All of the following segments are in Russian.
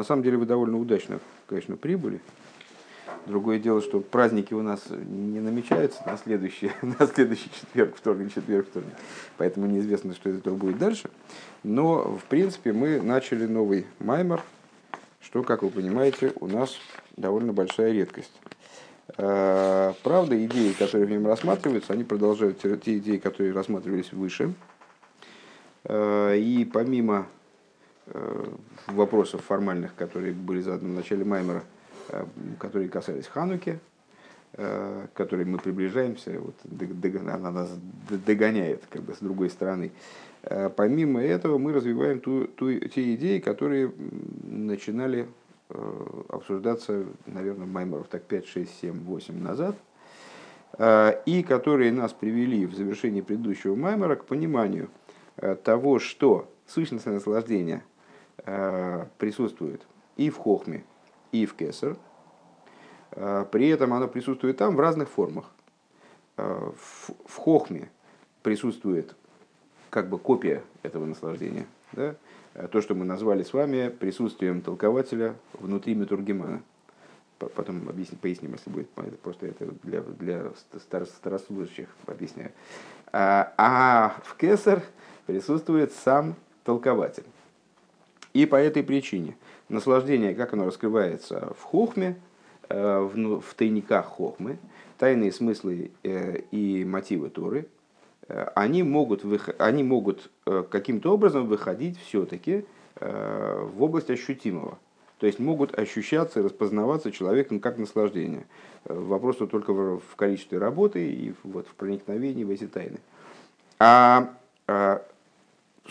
На самом деле вы довольно удачно, конечно, прибыли. Другое дело, что праздники у нас не намечаются на следующий, на следующий четверг, вторник, четверг, вторник. Поэтому неизвестно, что из этого будет дальше. Но, в принципе, мы начали новый маймер, что, как вы понимаете, у нас довольно большая редкость. А, правда, идеи, которые в нем рассматриваются, они продолжают те идеи, которые рассматривались выше. А, и помимо вопросов формальных, которые были заданы в начале Маймера, э, которые касались Хануки, э, к которой мы приближаемся, вот, она нас догоняет как бы с другой стороны. Помимо этого мы развиваем ту, ту, те идеи, которые начинали Э, обсуждаться, наверное, маймеров так 5, 6, 7, 8 назад, э, и которые нас привели в завершении предыдущего маймера к пониманию э, того, что сущностное наслаждение присутствует и в хохме, и в кесар. При этом оно присутствует там в разных формах. В хохме присутствует как бы копия этого наслаждения. Да? Э, то, что мы назвали с вами присутствием толкователя внутри Метургемана. Потом объясним, поясним, если будет. Просто это для, для старослужащих объясняю. А, а в Кесар присутствует сам толкователь. И по этой причине наслаждение, как оно раскрывается в хохме, э, в, тайниках хохмы, тайные смыслы э, и мотивы Торы – Э, они могут, они могут каким-то образом выходить все-таки в область ощутимого. То есть могут ощущаться и распознаваться человеком как наслаждение. Вопрос только в количестве работы и вот в проникновении в эти тайны. А, а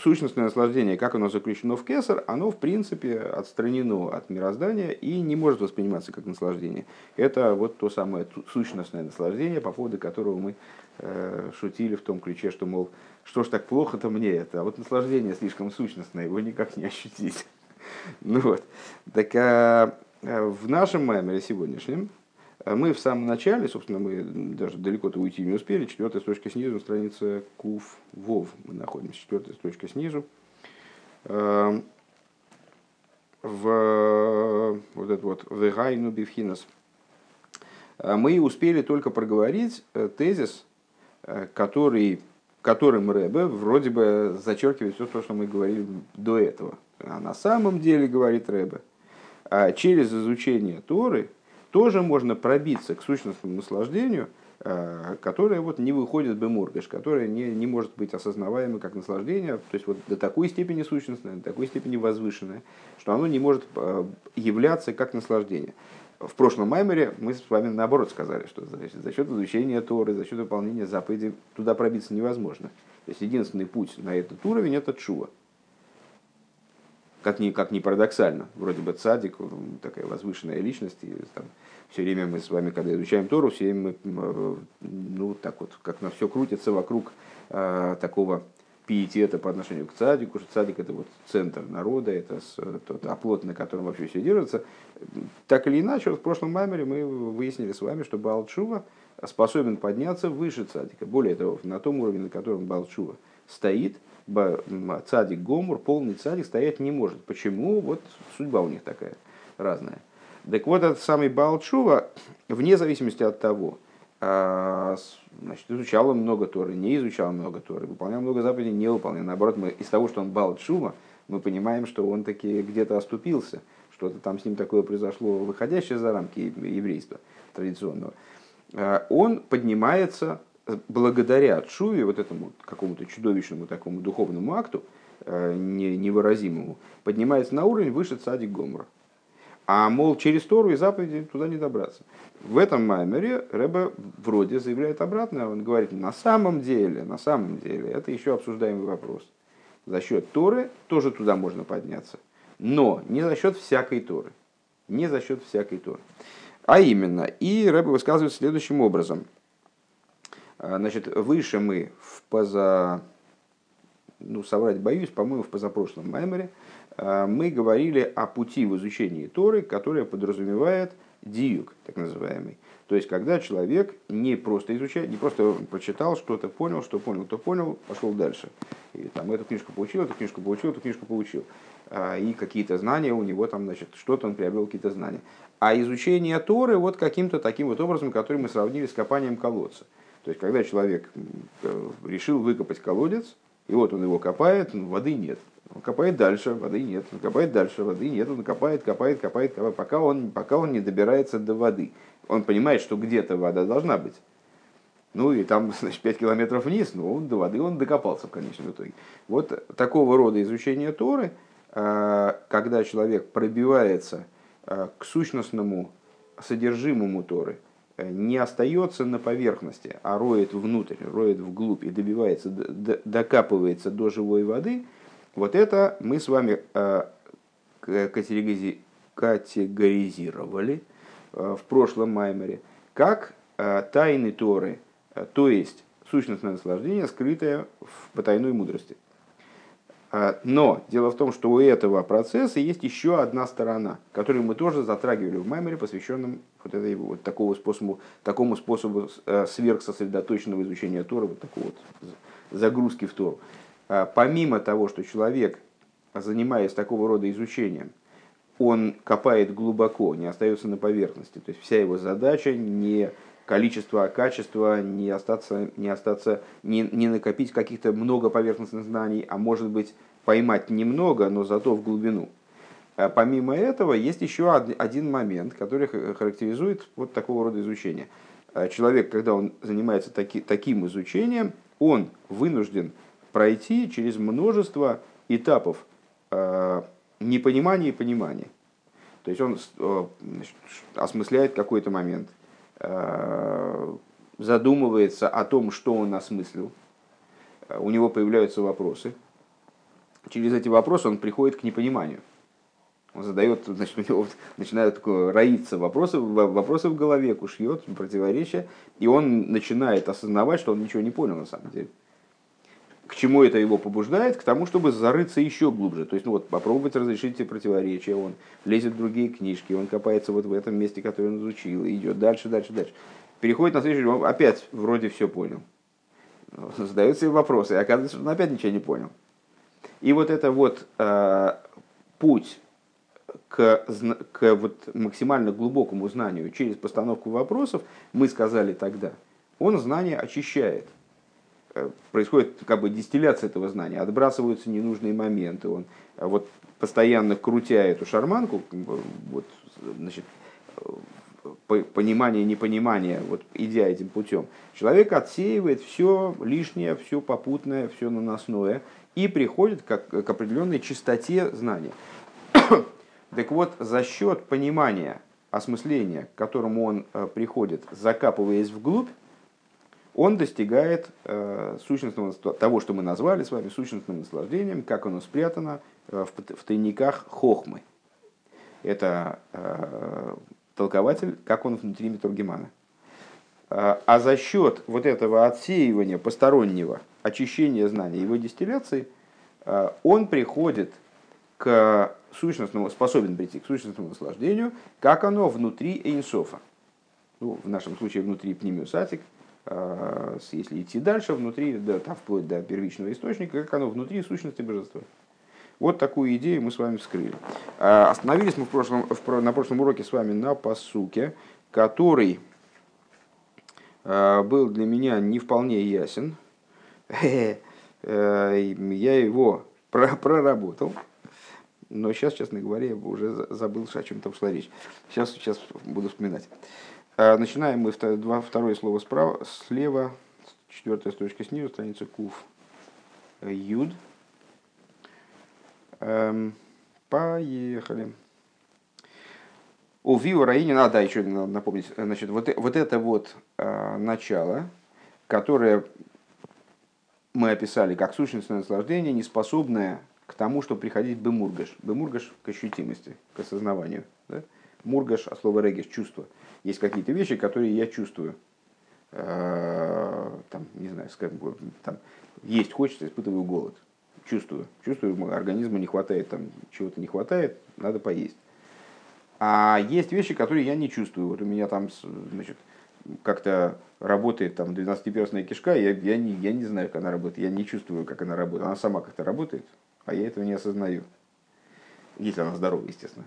сущностное наслаждение, как оно заключено в кесар, оно в принципе отстранено от мироздания и не может восприниматься как наслаждение. Это вот то самое сущностное наслаждение, по поводу которого мы Э, шутили в том ключе, что, мол, что ж так плохо-то мне это, а вот наслаждение слишком сущностное, его никак не ощутить. Ну вот. Так а, в нашем маймере сегодняшнем мы в самом начале, собственно, мы даже далеко-то уйти не успели, четвертая строчка снизу, страница Кув Вов, мы находимся, четвертая строчка снизу. В вот это вот Вегайну Бифхинас. Мы успели только проговорить э, тезис, Э, который, которым Рэбе вроде бы зачеркивает все то, что мы говорили до этого. А на самом деле, говорит Рэбе, через изучение Торы тоже можно пробиться к сущностному наслаждению, э, которое вот не выходит бы мургаш, которое не, не может быть осознаваемо как наслаждение, то есть вот до такой степени сущностное, до такой степени возвышенное, что оно не может э, являться как наслаждение в прошлом маймере мы с вами наоборот сказали, что значит, за счет изучения Торы, за счет выполнения заповедей туда пробиться невозможно. То есть единственный путь на этот уровень это чува. Как ни, как ни парадоксально. Вроде бы цадик, такая возвышенная личность. И, там, все время мы с вами, когда изучаем Тору, все время мы, ну, так вот, как на все крутится вокруг э, такого пиетета по отношению к цадику, что цадик это вот центр народа, это тот оплот, на котором вообще все держится. Так или иначе, вот в прошлом маймере мы выяснили с вами, что Балчува способен подняться выше цадика. Более того, на том уровне, на котором Балчува стоит, цадик Гомур, полный цадик, стоять не может. Почему? Вот судьба у них такая разная. Так вот, этот самый Балчува, вне зависимости от того, а, значит, изучал много Торы, не изучал много Торы, выполнял много заповедей, не выполнял. Наоборот, мы из того, что он бал шума, мы понимаем, что он таки где-то оступился, что-то там с ним такое произошло, выходящее за рамки еврейства традиционного. А, он поднимается благодаря Чуве, вот этому какому-то чудовищному такому духовному акту, а, невыразимому, поднимается на уровень выше цадик Гомора. А, мол, через Тору и заповеди туда не добраться. В этом маймере Рэбе вроде заявляет обратно. Он говорит, на самом деле, на самом деле, это еще обсуждаемый вопрос. За счет Торы тоже туда можно подняться. Но не за счет всякой Торы. Не за счет всякой Торы. А именно, и Рэбе высказывает следующим образом. А, значит, выше мы в поза... Ну, соврать боюсь, по-моему, в позапрошлом маймере – Э, мы говорили о пути в изучении Торы, которая подразумевает диюк, так называемый. То есть, когда человек не просто изучает, не просто прочитал что-то, понял, что понял, то понял, пошел дальше. И там эту книжку получил, эту книжку получил, эту книжку получил. и какие-то знания у него там, значит, что-то он приобрел, какие-то знания. А изучение Торы вот каким-то таким вот образом, который мы сравнили с копанием колодца. То есть, когда человек решил выкопать колодец, и вот он его копает, воды нет. Он копает дальше, воды нет. Он копает дальше, воды нет. Он копает, копает, копает, копает пока, он, пока он не добирается до воды. Он понимает, что где-то вода должна быть. Ну и там, значит, 5 километров вниз, но он до воды он докопался в конечном итоге. Вот такого рода изучение Торы, а, когда человек пробивается а, к сущностному содержимому Торы, э, не остается на поверхности, а роет внутрь, роет вглубь и добивается, докапывается до живой воды, вот это мы с вами а, категоризировали в прошлом Маймере как тайны Торы – Э, то есть сущностное наслаждение, скрытое в потайной мудрости. А, но дело в том, что у этого процесса есть еще одна сторона, которую мы тоже затрагивали в Маймере, посвященном вот, этой, вот такого способу, такому способу э, сверхсосредоточенного изучения Тора, вот такого вот загрузки в Тору. А, помимо того, что человек, занимаясь такого рода изучением, он копает глубоко, не остается на поверхности. То есть вся его задача не количество, а качество, не остаться, не, остаться, не, не накопить каких-то много поверхностных знаний, а может быть поймать немного, но зато в глубину. А помимо этого, есть еще один момент, который характеризует вот такого рода изучение. А человек, когда он занимается таки, таким изучением, он вынужден пройти через множество этапов э, непонимания и понимания. То есть он э, значит, осмысляет какой-то момент, Э, задумывается о том, что он осмыслил, э, у него появляются вопросы. Через эти вопросы он приходит к непониманию. Он задает, значит, у него начинают роиться вопросы, вопросы в голове, кушьет, противоречия, и он начинает осознавать, что он ничего не понял на самом деле. К чему это его побуждает? К тому, чтобы зарыться еще глубже. То есть, ну вот, попробовать разрешить эти противоречия. Он лезет в другие книжки, он копается вот в этом месте, которое он изучил, и идет дальше, дальше, дальше. Переходит на следующий, он опять вроде все понял. Задает себе вопросы, и оказывается, что он опять ничего не понял. И вот это вот э, путь к, к вот максимально глубокому знанию через постановку вопросов, мы сказали тогда, он знание очищает – происходит как бы дистилляция этого знания, отбрасываются ненужные моменты. Он э, вот постоянно крутя эту шарманку, вот, значит, э, понимание, непонимание, вот идя этим путем, человек отсеивает все лишнее, все попутное, все наносное и приходит как, к определенной чистоте знания. так вот, за счет понимания, осмысления, к которому он приходит, закапываясь вглубь, он достигает э, сущностного, того, что мы назвали с вами сущностным наслаждением, как оно спрятано э, в, в тайниках хохмы. Это э, толкователь, как он внутри Митургемана. Э, а за счет вот этого отсеивания постороннего, очищения знаний, его дистилляции, э, он приходит к сущностному, способен прийти к сущностному наслаждению, как оно внутри Эйнсофа. Ну, в нашем случае внутри Пнемиусатик – если идти дальше, внутри, да, там, вплоть до первичного источника, как оно внутри сущности божества. Вот такую идею мы с вами вскрыли. А, остановились мы в прошлом, в, на прошлом уроке с вами на посуке, который а, был для меня не вполне ясен. Э, я его проработал. Но сейчас, честно говоря, я уже забыл, о чем там шла речь. Сейчас, сейчас буду вспоминать. А, начинаем мы второе слово справа, слева, четвертая строчка снизу, страница Кув. Юд. Эм, поехали. У Вио Раини, надо да, еще надо напомнить, значит, вот, вот это вот э, начало, которое мы описали как сущностное наслаждение, не способное к тому, чтобы приходить бемургаш. Бемургаш к ощутимости, к осознаванию. Да? Мургаш, а слово региш, чувство – есть какие-то вещи, которые я чувствую. Э, там, не знаю, скажем, там, есть хочется, испытываю голод. Чувствую. Чувствую, организму не хватает, там, чего-то не хватает, надо поесть. А есть вещи, которые я не чувствую. Вот у меня там, значит, как-то работает там 12-перстная кишка, я, я, не, я не знаю, как она работает, я не чувствую, как она работает. Она сама как-то работает, а я этого не осознаю. если она здорова, естественно.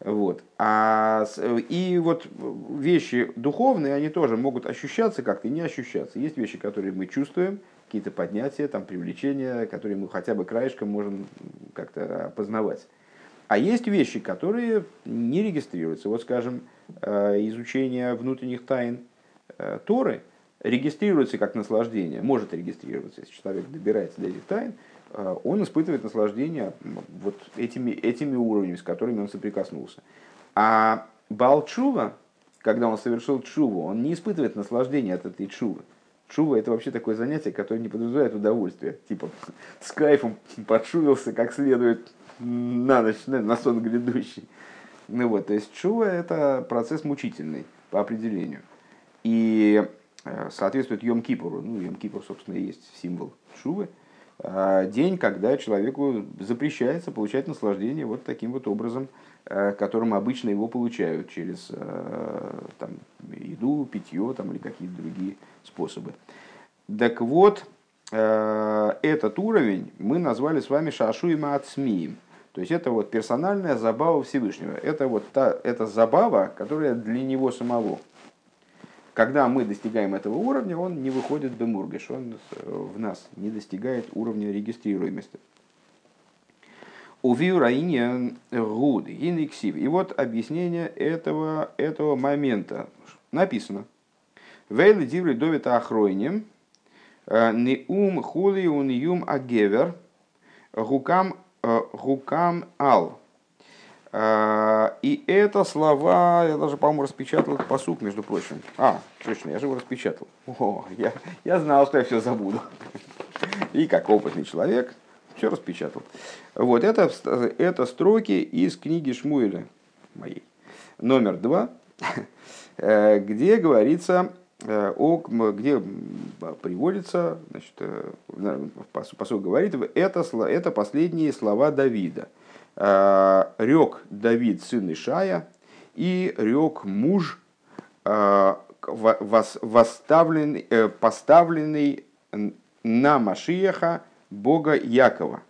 Вот. А, и вот вещи духовные, они тоже могут ощущаться как-то и не ощущаться. Есть вещи, которые мы чувствуем, какие-то поднятия, там, привлечения, которые мы хотя бы краешком можем как-то опознавать. А есть вещи, которые не регистрируются. Вот, скажем, э, изучение внутренних тайн э, Торы регистрируется как наслаждение, может регистрироваться, если человек добирается до этих тайн, он испытывает наслаждение вот этими, этими уровнями, с которыми он соприкоснулся. А Балчува, когда он совершил чуву, он не испытывает наслаждения от этой чувы. Чува это вообще такое занятие, которое не подразумевает удовольствие. Типа с кайфом подшувился как следует на ночь, на сон грядущий. Ну вот, то есть чува это процесс мучительный по определению. И э, соответствует Йом-Кипуру. Ну, Йом-Кипур, собственно, и есть символ чувы. А, день, когда человеку запрещается получать наслаждение вот таким вот образом, э, которым обычно его получают через э, там, еду, питье там, или какие-то другие способы. Так вот, этот уровень мы назвали с вами Шашу и Маацмием. То есть это вот персональная забава Всевышнего. Это вот та, это забава, которая для него самого. Когда мы достигаем этого уровня, он не выходит в Бемургеш, он в нас не достигает уровня регистрируемости. Увию раине гуд, И вот объяснение этого, этого момента. Написано. Вейлы диври довита охройнем, э, неум хули униум агевер, гукам Гукам Ал. А, и это слова, я даже, по-моему, распечатал этот посук, между прочим. А, точно, я же его распечатал. О, я, я знал, что я все забуду. И как опытный человек, все распечатал. Вот, это, это строки из книги Шмуэля моей. Номер два, э, где говорится Э, о, где приводится, значит, э, посол говорит, это, это последние слова Давида. Э, рек Давид, сын Ишая, и рек муж, восставленный, поставленный на Машиеха Бога Якова.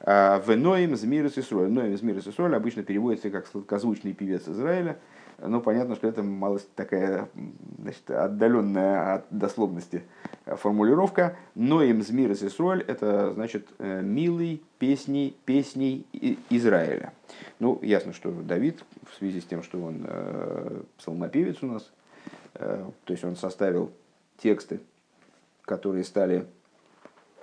В Ноем Змирус Исроль. Ноем Змирус Исроль обычно переводится как сладкозвучный певец Израиля – ну, понятно, что это малость такая значит, отдаленная от дословности формулировка. Но им змир Исруэль – это значит э, милый песни, песней Израиля. Ну, ясно, что Давид, в связи с тем, что он э, псалмопевец у нас, э, то есть он составил тексты, которые стали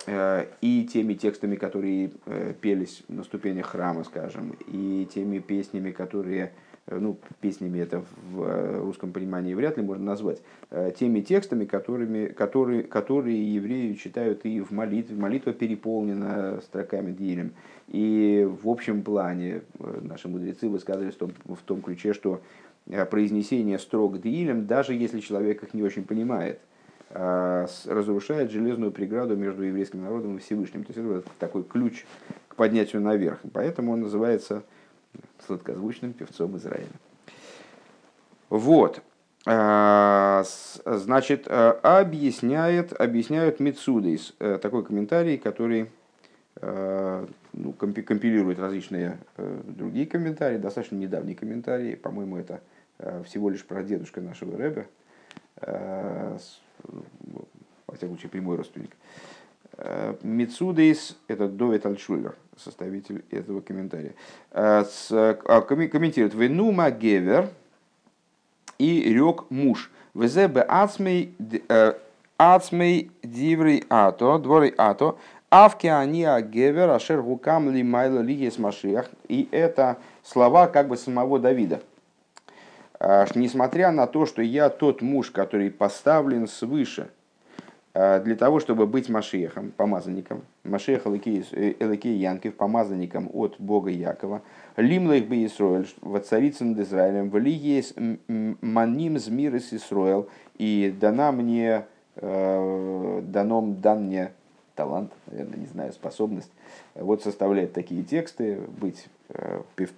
э, и теми текстами, которые э, пелись на ступенях храма, скажем, и теми песнями, которые Э, ну, песнями это в э, русском понимании вряд ли можно назвать, э, теми текстами, которыми, которые, которые евреи читают и в молитве. Молитва переполнена строками Дилем. И в общем плане наши мудрецы высказывались в том, в том ключе, что произнесение строк Дилем, даже если человек их не очень понимает, разрушает железную преграду между еврейским народом и Всевышним. То есть это такой ключ к поднятию наверх. Поэтому он называется сладкозвучным певцом Израиля. Вот. А, значит, а, объясняет, объясняют Мицудейс. Э, такой комментарий, который э, ну, компилирует различные э, другие комментарии, достаточно недавний комментарий. По-моему, это всего лишь про дедушка нашего Рэбе. Во всяком случае, прямой родственник. Мицудейс – это Довид Альшулер, составитель этого комментария. А, а, комментирует «Венума гевер» и «рек муж». «Везебе ацмей э, ацмей диврей ато, дворей ато, авки они гевер ашер гукам ли майла ли машиях». И это слова как бы самого Давида. Несмотря на то, что я тот муж, который поставлен свыше – Э, для того, чтобы быть Машехом, помазанником, Машех Элакей э, Янкев, помазанником от Бога Якова, Лимлайх бы Исроэль, воцариться над Израилем, вли есть маним змир из Исроэл, и дана мне, э, дано, дан мне талант, наверное, не знаю, способность, вот составлять такие тексты, быть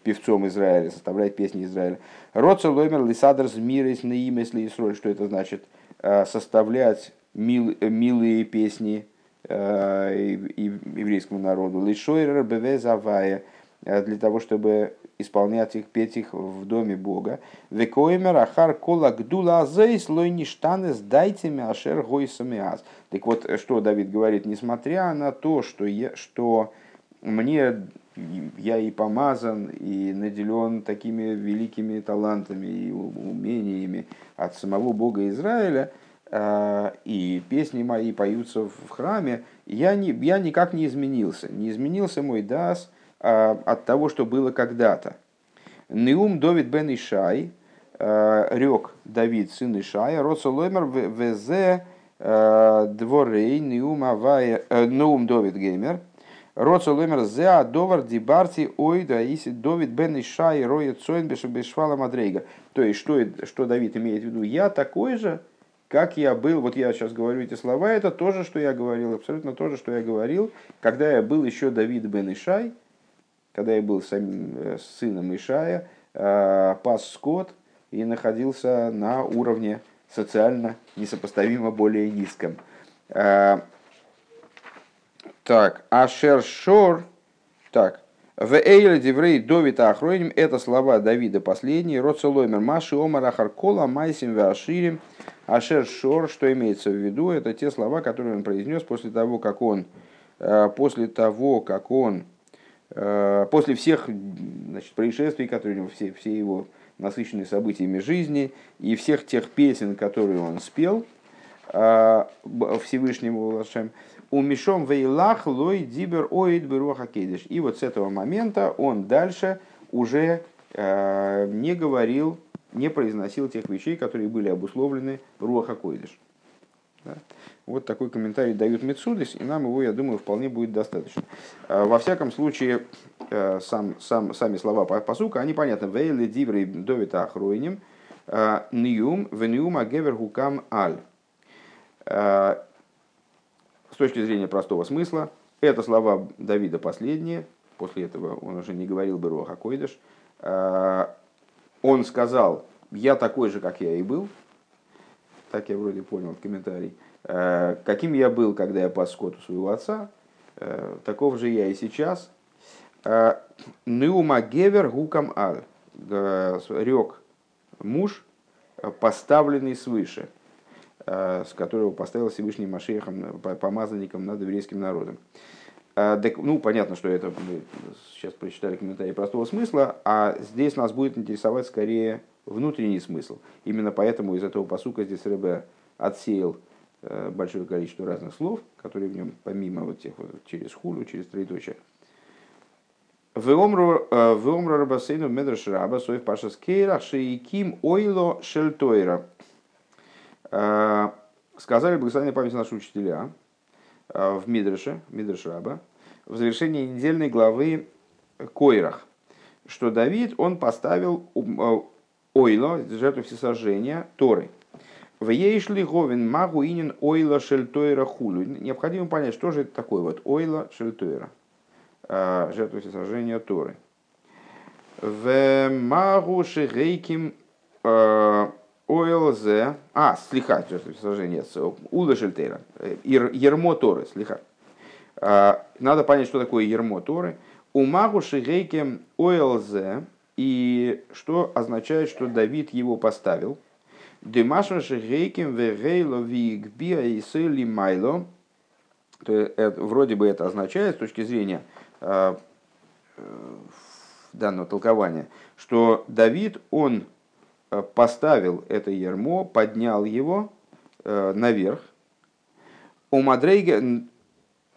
певцом Израиля, составлять песни Израиля. Роца лоймер лисадр змирис наимес ли что это значит? Составлять мил, милые песни э, еврейскому народу. Лишойрер бевезавая для того, чтобы исполнять их, петь их в доме Бога. Векоимер ахар кола гдула азейс лой ништанес дайте ашер гойсамиаз. Так вот, что Давид говорит, несмотря на то, что, я, что мне я и помазан, и наделен такими великими талантами и умениями от самого Бога Израиля, и песни мои поются в храме, я, не, я никак не изменился. Не изменился мой дас а, от того, что было когда-то. Неум Довид бен Ишай, а, рек Давид, сын Ишая, Роцолоймер везе дворей, Неум Авая, э, Неум Довид Геймер – Роцо ломер зеа довар дибарти ой да иси Довид бен Ишай роет цойн бешвала мадрейга. То есть, что, что Давид имеет в виду? Я такой же, как я был, вот я сейчас говорю эти слова, это то же, что я говорил, абсолютно то же, что я говорил, когда я был еще Давид бен Ишай, когда я был самим э, сыном Ишая, э, пас скот и находился на уровне социально несопоставимо более низком. Э, так, Ашер Шор. Так. В Эйле Деврей Довита Ахройним это слова Давида последние. Роцелоймер Маши Омар Ахаркола Майсим Ваширим. Ашер Шор, что имеется в виду, это те слова, которые он произнес после того, как он, э, после того, как он, э, после всех значит, происшествий, которые у него, все, все его насыщенные событиями жизни и всех тех песен, которые он спел э, Всевышнему Лашем, у Мишом Вейлах Лой Дибер Оид Беруаха Кедиш. И вот с этого момента он дальше уже не говорил, не произносил тех вещей, которые были обусловлены Руаха Койдиш. Да? Вот такой комментарий дают Мецудис, и нам его, я думаю, вполне будет достаточно. Э, во всяком случае, э, сам, сам, сами слова посука, они понятны. Вейли диврей довита ахройним, э, ниум, вениум агевер хукам аль с точки зрения простого смысла, это слова Давида последние, после этого он уже не говорил бы Руаха Койдыш, а, он сказал, я такой же, как я и был, так я вроде понял в комментарии, а, каким я был, когда я пас скот у своего отца, а, таков же я и сейчас. Неума гевер гукам аль, рек муж, поставленный свыше – Э, с которого поставил Всевышний Машехом, помазанником над еврейским народом. Э, ну, понятно, что это мы сейчас прочитали комментарии простого смысла, а здесь нас будет интересовать скорее внутренний смысл. Именно поэтому из этого посука здесь Рэбе отсеял э, большое количество разных слов, которые в нем, помимо вот тех вот через хулю, через троеточие. Веомру рабасейну медраш раба соев паша скейра шейким ойло шельтойра. Э, сказали благословенная память наши учителя э, в Мидрше, Мидрш Раба, в завершении недельной главы Койрах, что Давид, он поставил э, ойло, жертву всесожжения, Торы. В Ейшли Говин Магу Инин Ойла Шельтойра Хулю. Необходимо понять, что же это такое вот Ойла Шельтойра, жертва всесожжения Торы. В Магу Шигейким ОЛЗ, а, слиха, сложение, Ула Шельтейра, Ермо Торы, слиха. А, надо понять, что такое Ермо Торы. У Магу Шигейке ОЛЗ, и что означает, что Давид его поставил. Демаша Шигейкем Вегейло Вигбия и Сели Майло. Вроде бы это означает, с точки зрения э, данного толкования, что Давид, он Э, поставил это ермо, поднял его э, наверх. У Мадрейга,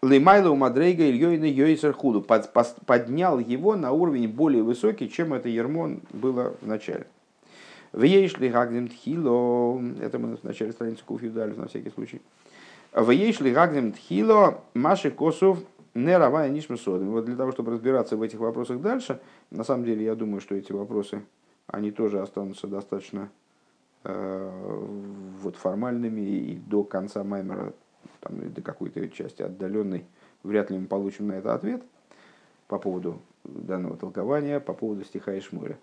Лимайла у Мадрейга Ильёйна Йойсер Худу поднял его на уровень более высокий, чем это ермо было в начале. В Ейшли Гагдем Тхило, это мы в начале страницы Куфью дали на всякий случай. В Ейшли Гагдем Тхило Маши Косов не равая нишмасодом. Вот для того, чтобы разбираться в этих вопросах дальше, на самом деле я думаю, что эти вопросы они тоже останутся достаточно э, вот, формальными, и до конца Маймера, там, до какой-то части отдаленной, вряд ли мы получим на это ответ по поводу данного толкования, по поводу стиха Ишмуля.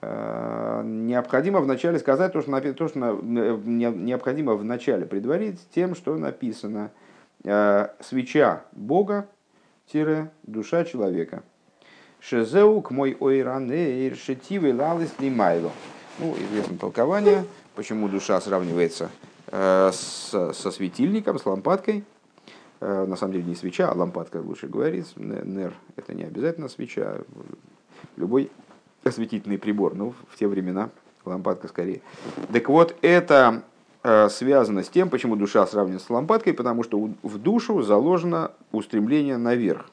Э, необходимо вначале сказать то, что, то, что необходимо вначале предварить тем, что написано э, «свеча Бога, душа человека». Шезеук мой ойранейр шетивы лалис лимайло. Ну, известное толкование, почему душа сравнивается с, со светильником, с лампадкой. Э, на самом деле не свеча, а лампадка лучше говорить. Нер – это не обязательно свеча. Любой осветительный прибор, ну, в те времена лампадка скорее. Так вот, это э, связано с тем, почему душа сравнивается с лампадкой, потому что в душу заложено устремление наверх.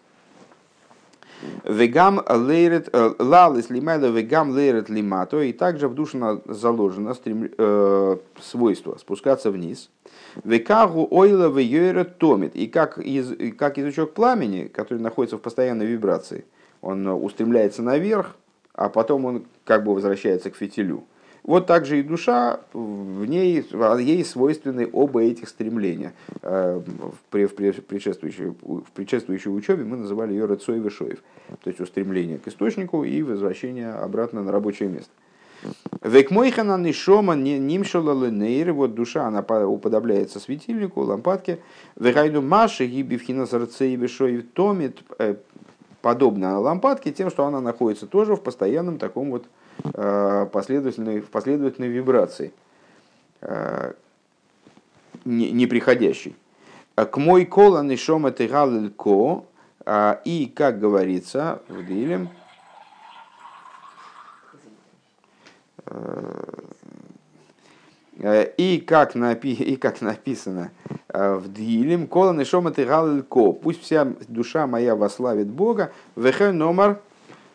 Вегам лейрет э, лалис лимайда вегам лейрет лимато. И также в душу заложено стрем, э, свойство спускаться вниз. Векагу ойла вейрет томит. И как, из, как язычок пламени, который находится в постоянной вибрации, он устремляется наверх, а потом он как бы возвращается к фитилю. Вот также и душа, в ней, ей свойственны оба этих стремления. Э, в, предшествующей, в предшествующей учебе мы называли ее Рыцой Вишоев, то есть устремление к источнику и возвращение обратно на рабочее место. Век мойхана нишома нимшала ленейр, вот душа, она уподобляется светильнику, лампадке. Вегайду маши гибивхина сарцей вишоев томит, э, подобно лампадке, тем, что она находится тоже в постоянном таком вот последовательной, в последовательной вибрации, э, неприходящей. К мой кола нишома ко, и, как говорится в Дилем, э, и как, напи, и как написано в Дилем, кола нишома ко, пусть вся душа моя вославит Бога, вехе номер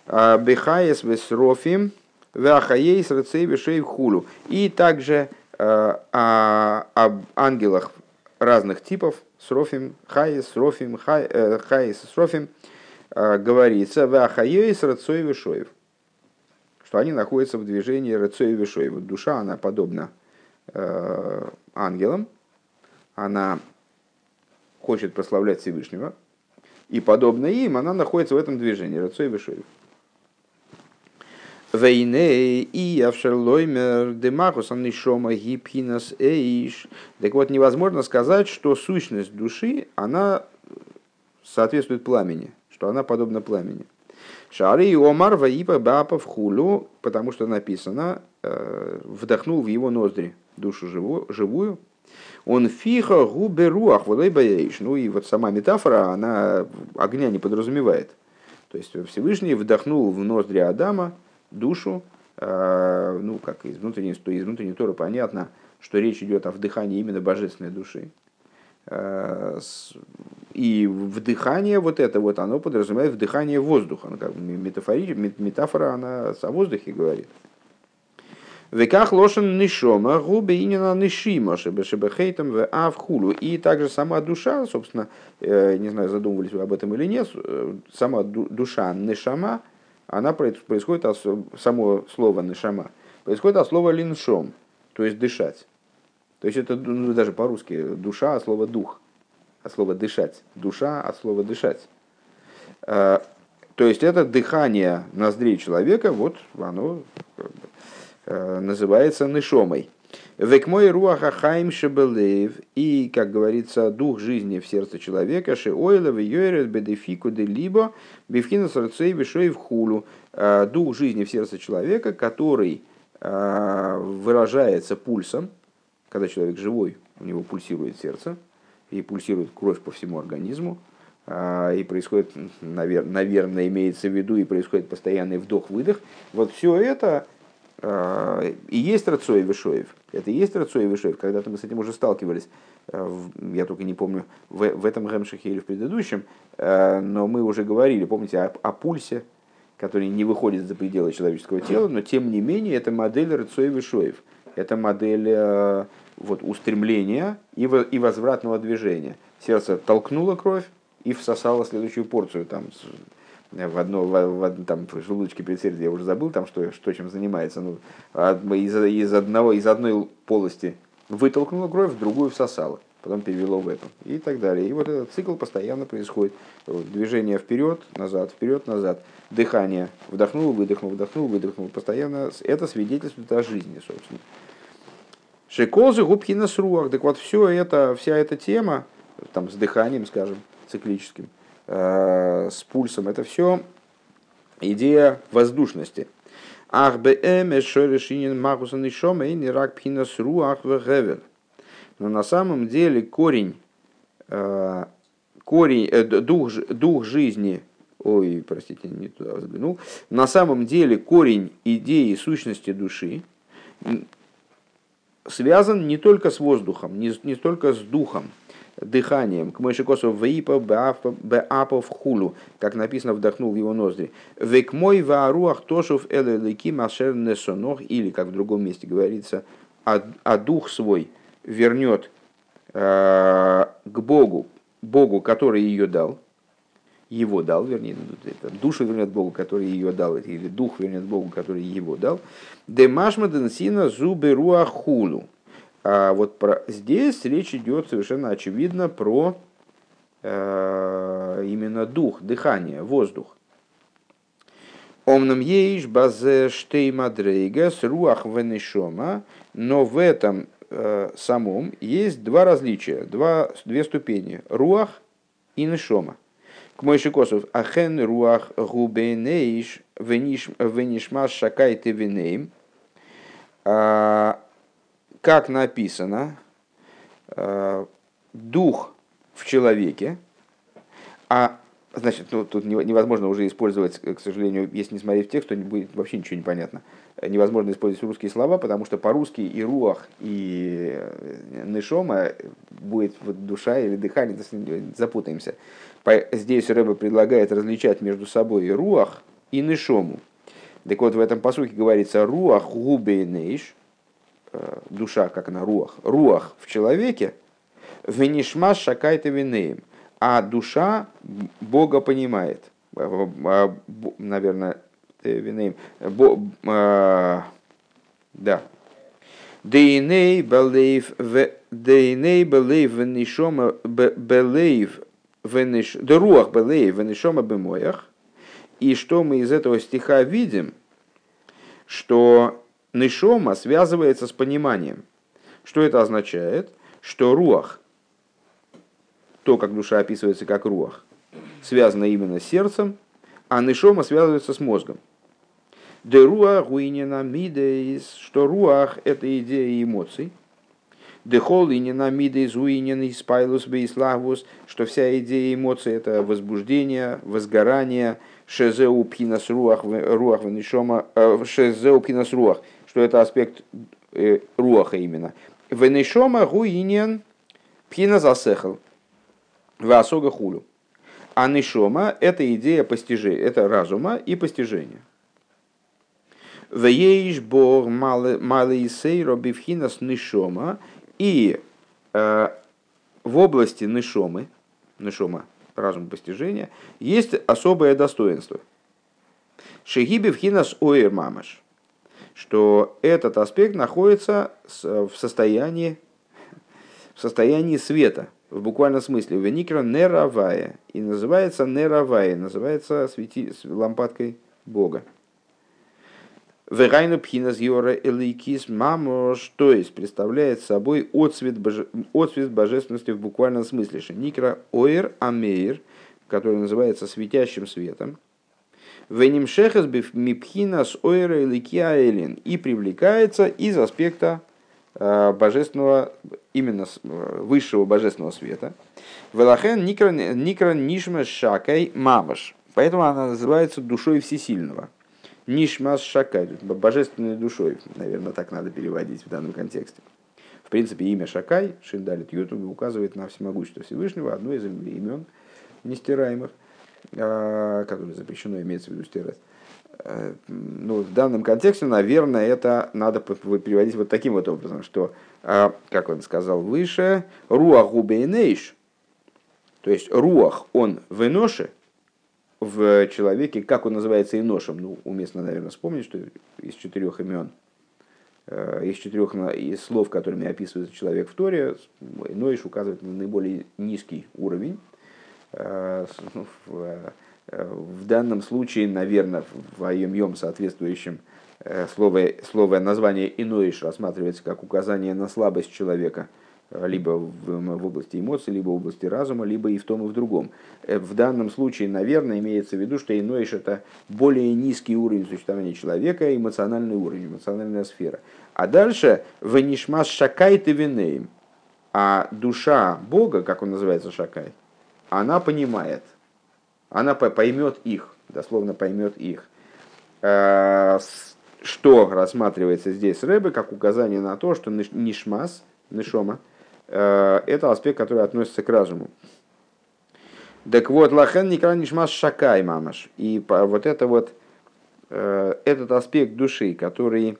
бехаес весрофим, Вахаейс Рецейви Шейв Хулу. И также э, о, об ангелах разных типов, Срофим, Хаис, Срофим, э, Хаис, Срофим, э, говорится Вахаейс Рецейви Шоев. Что они находятся в движении Рецейви Шоев. Душа, она подобна ангелам, она хочет прославлять Всевышнего, и подобно им она находится в этом движении, Рацой Вишоев. Вейне и Авшерлоймер Демахус Аннишома Гипхинас Эйш. Так вот, невозможно сказать, что сущность души, она соответствует пламени, что она подобна пламени. Шары и Омар Ваипа Бапа в хулу, потому что написано, э, вдохнул в его ноздри душу живую. Он фиха губе руах бояешь. Ну и вот сама метафора, она огня не подразумевает. То есть Всевышний вдохнул в ноздри Адама, душу, э, ну, как из внутренней, из внутренней Торы понятно, что речь идет о вдыхании именно божественной души. Э, и вдыхание вот это вот, оно подразумевает вдыхание воздуха. Ну, как метафора, она о воздухе говорит. Веках лошен нишома, губы инина нишима, шебехейтам в авхулу. И также сама душа, собственно, э, не знаю, задумывались вы об этом или нет, сама душа нишама, она происходит от само слово нишама, происходит от слова линшом, то есть дышать. То есть это ну, даже по-русски душа от слова дух, от слова дышать. Душа от слова дышать. А, то есть это дыхание ноздрей человека, вот оно э, называется нишомой. Век мой руаха хайм шебелев, и, как говорится, дух жизни в сердце человека, ше ойлов йойрет бедефику де либо бифхина сарцей вишой в хулу, э, дух жизни в сердце человека, который э, выражается пульсом, когда человек живой, у него пульсирует сердце, и пульсирует кровь по всему организму, э, и происходит, наверное, имеется в виду, и происходит постоянный вдох-выдох. Вот все это и есть Рацой Вишоев. Это и есть Рацой Вишоев. Когда-то мы с этим уже сталкивались. Э, я только не помню, в, в этом Гемшихе или в предыдущем. Э, но мы уже говорили, помните, о, о пульсе, который не выходит за пределы человеческого тела. Но тем не менее, это модель Рацой Вишоев. Это модель э, вот, устремления и, и возвратного движения. Сердце толкнуло кровь и всосало следующую порцию. Там, в одно, в, в, там, в желудочке предсердия, я уже забыл, там, что, что чем занимается. Ну, из, из, одного, из одной полости вытолкнуло кровь, в другую всосало, потом перевело в эту и так далее. И вот этот цикл постоянно происходит. Движение вперед, назад, вперед, назад. Дыхание. Вдохнул, выдохнул, вдохнул, выдохнул. Постоянно это свидетельствует о жизни, собственно. Шекозы, губки на сруах. Так вот, все это, вся эта тема, там, с дыханием, скажем, циклическим – с пульсом, это все идея воздушности. Ах бээме шорешинин магусан и шома и нирак. Но на самом деле корень, э, корень э, дух, дух жизни, ой, простите, не туда взглянул, на самом деле корень идеи сущности души связан не только с воздухом, не, не только с духом, дыханием, к Мойшикосу вейпа беапов хулу, как написано, вдохнул его ноздри. Век мой вааруах тошув элелики машер несонох, или, как в другом месте говорится, а, а дух свой вернет э, к Богу, Богу, который ее дал, его дал, вернее, ну, душу вернет Богу, который ее дал, или дух вернет Богу, который его дал. Демашмаден сина зубы руахулу. А вот про, здесь речь идет совершенно очевидно про э, именно дух, дыхание, воздух. Омном ейш базе штеймадрейгас руах венешома, но в этом э, самом есть два различия, два, две ступени. Руах и нешома. К мой шикосов ахен руах губенейш венишмаш шакайте венейм. Как написано, э, дух в человеке, а значит, ну, тут невозможно уже использовать, к сожалению, если не смотреть в текст, то не будет вообще ничего не понятно. Невозможно использовать русские слова, потому что по-русски и руах, и э, нешома будет вот душа или дыхание, запутаемся. Здесь Рэба предлагает различать между собой и руах, и нешому. Так вот, в этом посуке говорится руах губейнейш, Э, душа, как она руах, руах в человеке, венишма шакайта винеем, а душа Бога понимает. Э, э, наверное, винеем. Да. Дейней белейв дейней белейв венишома белейв вениш руах белейв венишома бемоях. И что мы из этого стиха видим, что Нишома связывается с пониманием. Что это означает? Что руах, то, как душа описывается как руах, связано именно с сердцем, а нишома связывается с мозгом. Де руах уинена мидейс, что руах – это идея эмоций. Де хол инена мидейс уинен и спайлус бейславус, что вся идея эмоций – это возбуждение, возгорание, шезеу пхинас руах, руах венишома, э, шезеу пхинас руах – что это аспект э, руаха именно. Венешома гуинен пхина засехал. Васога хулю. А нишома – это идея постижения, это разума и постижения. Вееш бог малый сейро бифхинас нишома. И э, в области нишомы, нишома, разум постижения, есть особое достоинство. Шегиби вхинас оир мамаш что этот аспект находится в состоянии, в состоянии света, в буквальном смысле, веникра неравая, и называется неравая, называется свети, лампадкой Бога. Верайну пхинас йора элейкис мамош, то есть представляет собой отцвет, боже, отцвет божественности в буквальном смысле. Никра оэр амейр, который называется светящим светом, Венимшехас мипхина с ойра элин и привлекается из аспекта э, божественного, именно э, высшего божественного света. Велахен никра нишма шакай мамаш. Поэтому она называется душой всесильного. Нишмас шакай, божественной душой, наверное, так надо переводить в данном контексте. В принципе, имя Шакай, Шиндалит Ютуб, указывает на всемогущество Всевышнего, одно из имен нестираемых – которое запрещено, имеется в виду стирать. Э, ну, в данном контексте, наверное, это надо переводить вот таким вот образом, что, а, как он сказал выше, руах губейнейш, то есть руах, он в эноше, в человеке, как он называется иношем, ну, уместно, наверное, вспомнить, что из четырех имен, э, из четырех из слов, которыми описывается человек в Торе, Иноиш указывает на наиболее низкий уровень, Э, в, э, в данном случае, наверное, в Айом-Йом соответствующем э, слово, слово название «иноиш» рассматривается как указание на слабость человека либо в, в области эмоций, либо в области разума, либо и в том, и в другом. В данном случае, наверное, имеется в виду, что иноиш – это более низкий уровень существования человека, эмоциональный уровень, эмоциональная сфера. А дальше «Ванишмас шакай ты а душа Бога, как он называется шакай, она понимает, она поймет их, дословно поймет их. Что рассматривается здесь Рэбе как указание на то, что нишмас, нишома, это аспект, который относится к разуму. Так вот, лахен никра нишмас шакай мамаш. И вот это вот, этот аспект души, который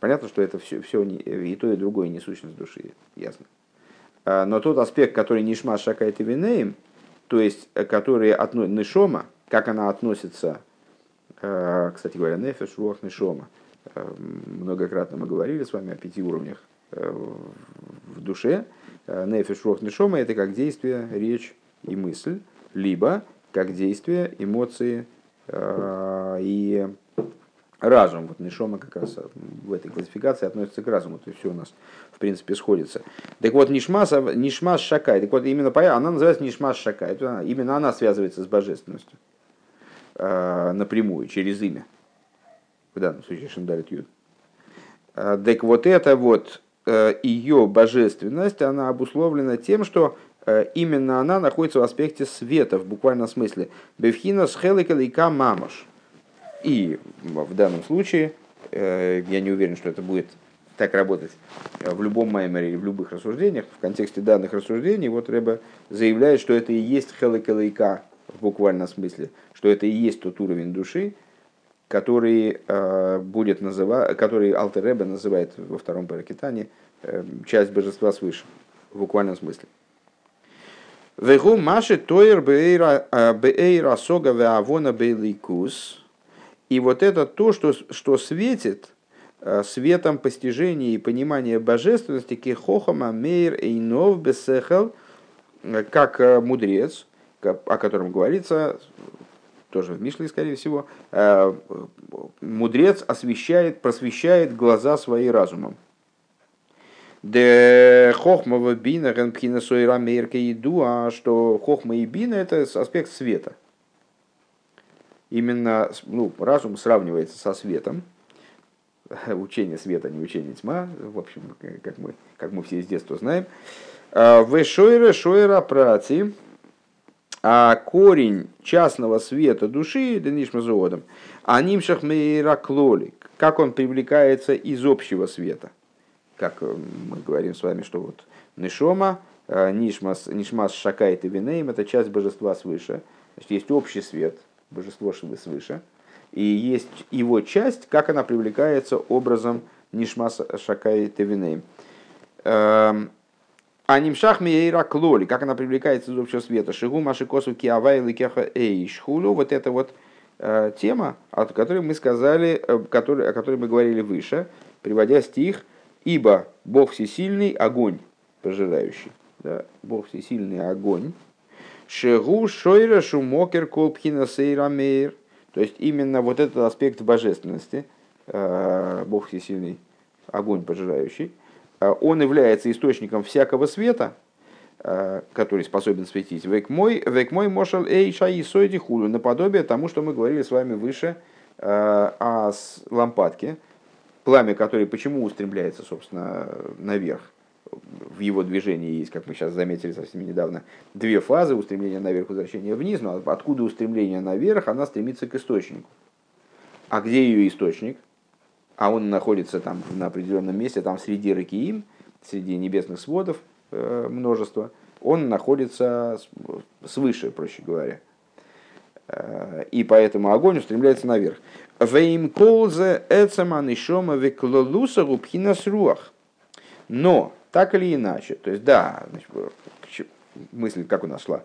Понятно, что это все, все и то, и другое не сущность души, ясно. Но тот аспект, который нишма шакает и винеем, то есть э, который относится нишома, как она относится, э, кстати говоря, нефеш, руах, нишома, э, многократно мы говорили с вами о пяти уровнях в душе. Нефеш, руах, нишома – это как действие, речь и мысль, либо как действие, эмоции и разум. Вот Нишома как раз в этой классификации относится к разуму. То есть все у нас в принципе сходится. Так вот, Нишмас, Нишмас Шакай. Так вот, именно она называется Нишмас Шакай. Именно она связывается с божественностью. Э, напрямую, через имя. В данном случае Шамдарит Юд. Э, так вот это вот э, ее божественность, она обусловлена тем, что именно она находится в аспекте света, в буквальном смысле. Бевхина с хеликалика мамаш и в данном случае, э, я не уверен, что это будет так работать в любом маймере или в любых рассуждениях, в контексте данных рассуждений, вот Рэба заявляет, что это и есть хелекалейка в буквальном смысле, что это и есть тот уровень души, который э, будет называть, который Алтер Рэбе называет во втором паракитане э, часть божества свыше, в буквальном смысле. Вегу маши тоер бейра сога веавона бейликус – и вот это то, что, что светит э, светом постижения и понимания божественности кихохама мейр эйнов бесехел, э, как э, мудрец, о котором говорится, тоже в Мишле, скорее всего, мудрец освещает, просвещает глаза свои разумом. Де хохма бина генпхина сойра мейрка иду, а что хохма и бина это аспект света именно ну, разум сравнивается со светом, учение света, не учение тьма, в общем, как мы, как мы все с детства знаем. А, в шойра шойра праци, а корень частного света души, דנשמת האדם הנמשך מאור הכללי, как он привлекается из общего света. Как э, мы говорим с вами, что вот נשמה, э, נשמת, נשמת שקי תבינם, это часть божества свыше. Значит, есть общий свет, божество свыше, и есть его часть, как она привлекается образом נשמת שקי תבינם. Эм, а нимшах мейра клоли, как она привлекается из общего света. Шигу маши косу киавай ликеха эйшхулю. Вот это вот э, тема, о которой мы сказали, э, который, о которой мы говорили выше, приводя стих, ибо Бог всесильный огонь пожирающий. Да? Бог всесильный огонь Шегу шойра шумокер колпхина сейрамейр. То есть именно вот этот аспект божественности, э, Бог всесильный, огонь пожирающий, э, он является источником всякого света, э, который способен светить. Век мой, век мой мошал эй шаи сойди хулю, наподобие тому, что мы говорили с вами выше о лампадке, пламя которой почему устремляется, собственно, наверх в его движении есть, как мы сейчас заметили совсем недавно, две фазы устремления наверх, возвращения вниз, но откуда устремление наверх, она стремится к источнику. А где ее источник? А он находится там на определенном месте, там среди Ракиим, среди небесных сводов э, множество. Он находится свыше, проще говоря. Э, и поэтому огонь устремляется наверх. Но так или иначе, то есть да, значит, мысль как у нас шла.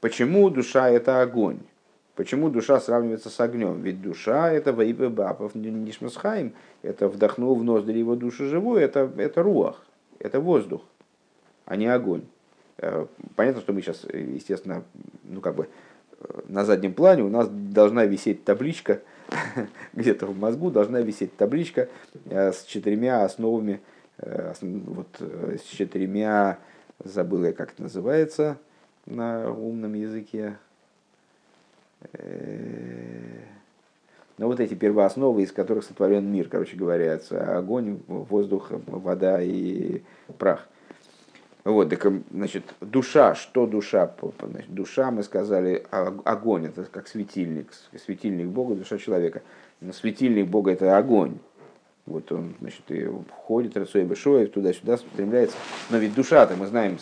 Почему душа это огонь? Почему душа сравнивается с огнем? Ведь душа это вейбе бапов нишмасхайм, это вдохнул в ноздри его душу живую, это, это руах, это воздух, а не огонь. Э, понятно, что мы сейчас, естественно, ну как бы э, на заднем плане у нас должна висеть табличка, где-то в мозгу должна висеть табличка э, с четырьмя основами вот с четырьмя, забыл я, как это называется на умном языке, но вот эти первоосновы, из которых сотворен мир, короче говоря, огонь, воздух, вода и прах. Вот, так, значит, душа, что душа? Значит, душа, мы сказали, огонь, это как светильник, светильник Бога, душа человека. Но светильник Бога это огонь. Вот он, значит, и ходит, Рацой Бешоев, туда-сюда стремляется. Но ведь душа-то, мы знаем,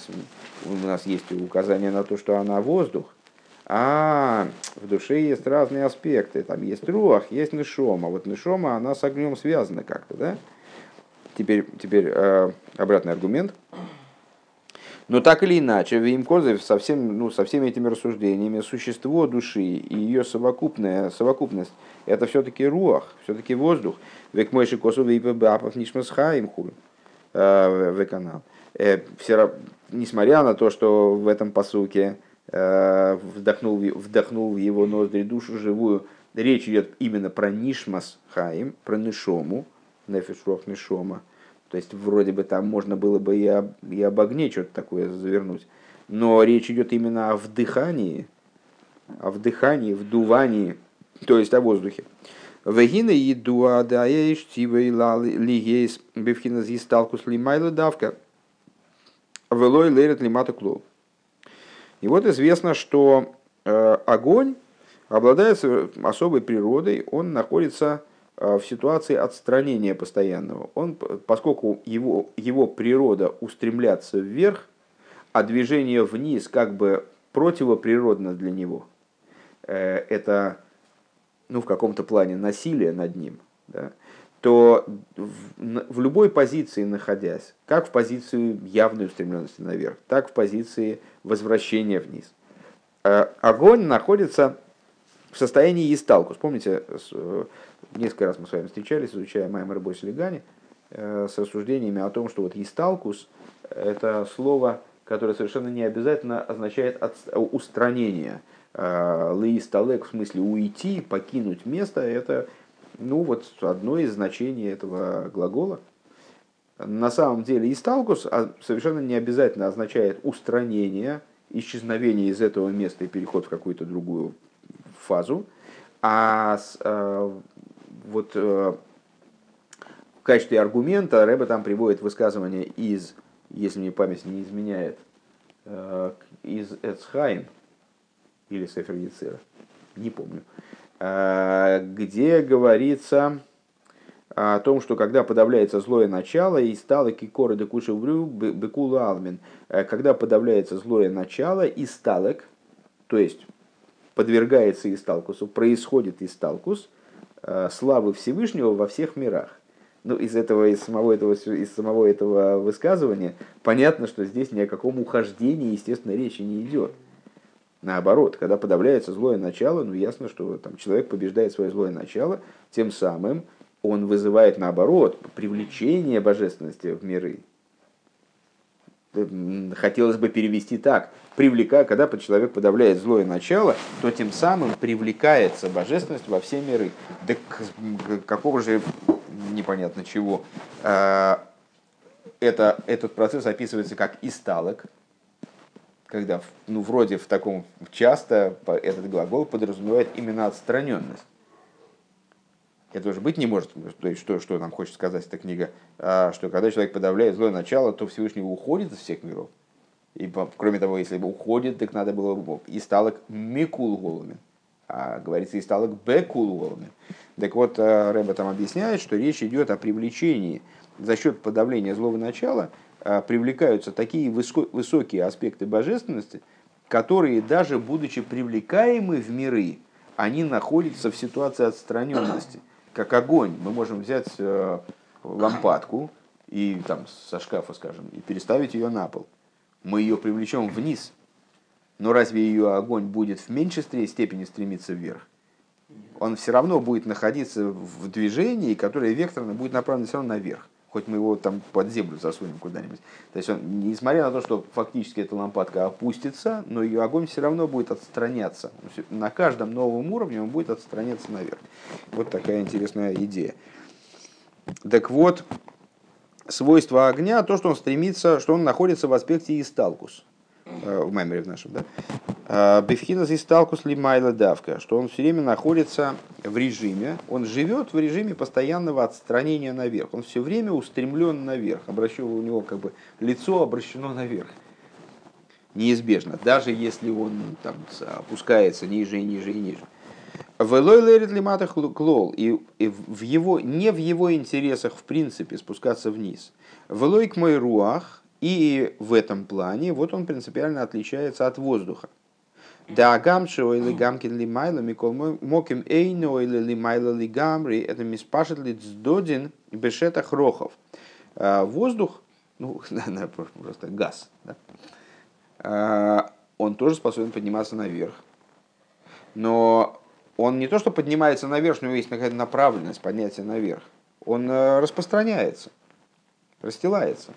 у нас есть указание на то, что она воздух. А в душе есть разные аспекты. Там есть руах, есть нишома. Вот нишома, она с огнем связана как-то, да? Теперь, теперь э, обратный аргумент. Но так или иначе, Веймкозов со, всем, ну, со всеми этими рассуждениями, существо души и ее совокупная совокупность, это все-таки руах, все-таки воздух. Век мойши косу вейпебапов нишмасхаим хуй э, канал. Э, несмотря на то, что в этом посуке Э, вдохнул, вдохнул в его ноздри душу живую. Речь идет именно про Нишмас Хаим, про Нишому, Нефишрох Нишома. То есть вроде бы там можно было бы и об, и об огне что-то такое завернуть. Но речь идет именно о вдыхании, о вдыхании, вдувании, то есть о воздухе. Вегина и дуадаеш тивей лигейс бифхина зисталкус лимайла давка. Велой лерет лимата клуб. И вот известно, что э, огонь обладает особой природой, он находится в ситуации отстранения постоянного. Он, поскольку его, его природа устремляться вверх, а движение вниз как бы противоприродно для него, э, это ну, в каком-то плане насилие над ним, да, то в, в любой позиции находясь, как в позиции явной устремленности наверх, так в позиции возвращения вниз, э, огонь находится в состоянии исталкус. Помните, э, несколько раз мы с вами встречались, изучая Маймер Бойс Легани, э, с рассуждениями о том, что вот исталкус – это слово, которое совершенно не обязательно означает устранение. Леисталек в смысле уйти, покинуть место – это ну вот одно из значений этого глагола. На самом деле исталкус а совершенно не обязательно означает устранение, исчезновение из этого места и переход в какую-то другую фазу, а с, э, вот э, в качестве аргумента Рэба там приводит высказывание из, если мне память не изменяет, э, из Эцхайм или Сефер Яцера, не помню, Э, где говорится о том, что когда подавляется злое начало, и стало кикоры де кушеврю бекулу алмин, э, когда подавляется злое начало, и сталек, то есть подвергается исталкусу, происходит исталкус, э, славы Всевышнего во всех мирах. Ну, из, этого, из, самого этого, из самого этого высказывания понятно, что здесь ни о каком ухождении, естественно, речи не идет. Наоборот, когда подавляется злое начало, ну ясно, что там, человек побеждает свое злое начало, тем самым он вызывает, наоборот, привлечение божественности в миры. Хотелось бы перевести так. Привлекая, когда человек подавляет злое начало, то тем самым привлекается божественность во все миры. Да какого же непонятно чего. А, это, этот процесс описывается как исталок, когда, ну, вроде в таком часто этот глагол подразумевает именно отстраненность. Это уже быть не может. То есть, что, что нам хочет сказать эта книга? А, что когда человек подавляет злое начало, то Всевышний уходит из всех миров. И кроме того, если бы уходит, так надо было бы и стало микул голуми. А говорится, и стало бекул голуми. Так вот, э, Рэба там объясняет, что речь идет о привлечении за счет подавления злого начала а, привлекаются такие высокие аспекты божественности, которые даже будучи привлекаемы в миры, они находятся в ситуации отстраненности. Как огонь. Мы можем взять э, лампадку и там со шкафа, скажем, и переставить ее на пол. Мы ее привлечем вниз. Но разве ее огонь будет в меньшей степени стремиться вверх? Он все равно будет находиться в движении, которое векторно будет направлено все равно наверх хоть мы его там под землю засунем куда-нибудь. То есть он, несмотря на то, что фактически эта лампадка опустится, но ее огонь все равно будет отстраняться. На каждом новом уровне он будет отстраняться наверх. Вот такая интересная идея. Так вот, свойство огня, то, что он стремится, что он находится в аспекте исталкус, в меморе в нашем, да? Бифхинас исталкус лимайла давка, что он все время находится в режиме, он живет в режиме постоянного отстранения наверх, он все время устремлен наверх, обращен, у него как бы лицо обращено наверх неизбежно, даже если он там, опускается ниже и ниже и ниже. Велой лерит лимата клол, и в его, не в его интересах в принципе спускаться вниз. Велой к мой руах, и в этом плане вот он принципиально отличается от воздуха. Да гамшо или гамкин ли майла микол моким эйно или ли майла ли гамри это миспашет ли дздодин бешета хрохов. А, воздух, ну, просто газ, да? А, он тоже способен подниматься наверх. Но он не то, что поднимается наверх, у него есть какая-то направленность поднятия наверх. Он э, распространяется, расстилается,